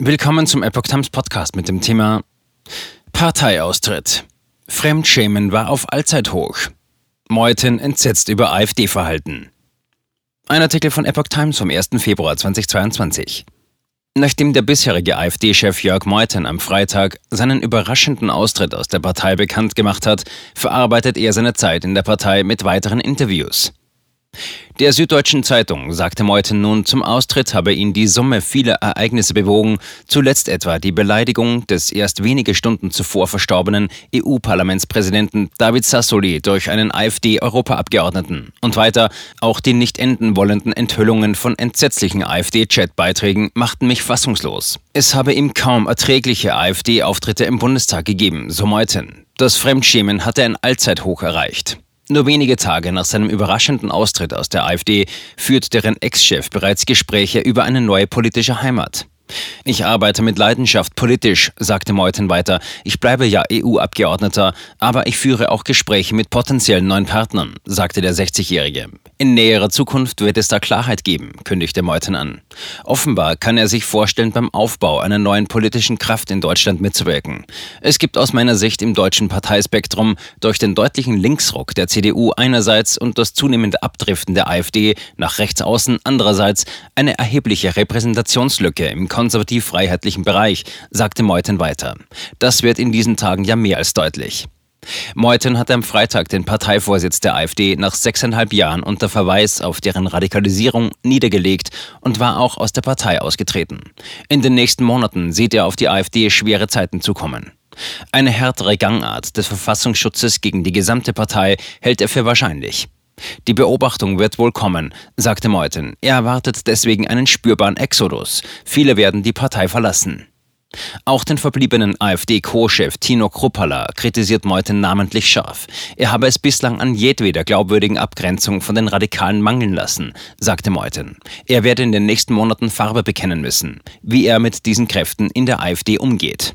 Willkommen zum Epoch Times Podcast mit dem Thema Parteiaustritt. Fremdschämen war auf Allzeithoch. Meuthen entsetzt über AfD-Verhalten. Ein Artikel von Epoch Times vom 1. Februar 2022. Nachdem der bisherige AfD-Chef Jörg Meuthen am Freitag seinen überraschenden Austritt aus der Partei bekannt gemacht hat, verarbeitet er seine Zeit in der Partei mit weiteren Interviews. Der Süddeutschen Zeitung sagte Meuthen nun, zum Austritt habe ihn die Summe vieler Ereignisse bewogen, zuletzt etwa die Beleidigung des erst wenige Stunden zuvor verstorbenen EU-Parlamentspräsidenten David Sassoli durch einen AfD-Europaabgeordneten und weiter auch die nicht enden wollenden Enthüllungen von entsetzlichen AfD-Chat-Beiträgen machten mich fassungslos. Es habe ihm kaum erträgliche AfD-Auftritte im Bundestag gegeben, so Meuthen. Das Fremdschämen hatte ein Allzeithoch erreicht. Nur wenige Tage nach seinem überraschenden Austritt aus der AfD führt deren Ex-Chef bereits Gespräche über eine neue politische Heimat. Ich arbeite mit Leidenschaft politisch, sagte Meuthen weiter. Ich bleibe ja EU-Abgeordneter, aber ich führe auch Gespräche mit potenziellen neuen Partnern, sagte der 60-Jährige. In näherer Zukunft wird es da Klarheit geben, kündigte Meuthen an. Offenbar kann er sich vorstellen, beim Aufbau einer neuen politischen Kraft in Deutschland mitzuwirken. Es gibt aus meiner Sicht im deutschen Parteispektrum durch den deutlichen Linksruck der CDU einerseits und das zunehmende Abdriften der AfD nach rechts außen andererseits eine erhebliche Repräsentationslücke im konservativ-freiheitlichen Bereich, sagte Meuthen weiter. Das wird in diesen Tagen ja mehr als deutlich. Meuthen hatte am Freitag den Parteivorsitz der AfD nach sechseinhalb Jahren unter Verweis auf deren Radikalisierung niedergelegt und war auch aus der Partei ausgetreten. In den nächsten Monaten sieht er auf die AfD schwere Zeiten zukommen. Eine härtere Gangart des Verfassungsschutzes gegen die gesamte Partei hält er für wahrscheinlich. Die Beobachtung wird wohl kommen, sagte Meuthen. Er erwartet deswegen einen spürbaren Exodus. Viele werden die Partei verlassen. Auch den verbliebenen AfD-Co-Chef Tino Kruppala kritisiert Meuthen namentlich scharf. Er habe es bislang an jedweder glaubwürdigen Abgrenzung von den Radikalen mangeln lassen, sagte Meuthen. Er werde in den nächsten Monaten Farbe bekennen müssen, wie er mit diesen Kräften in der AfD umgeht.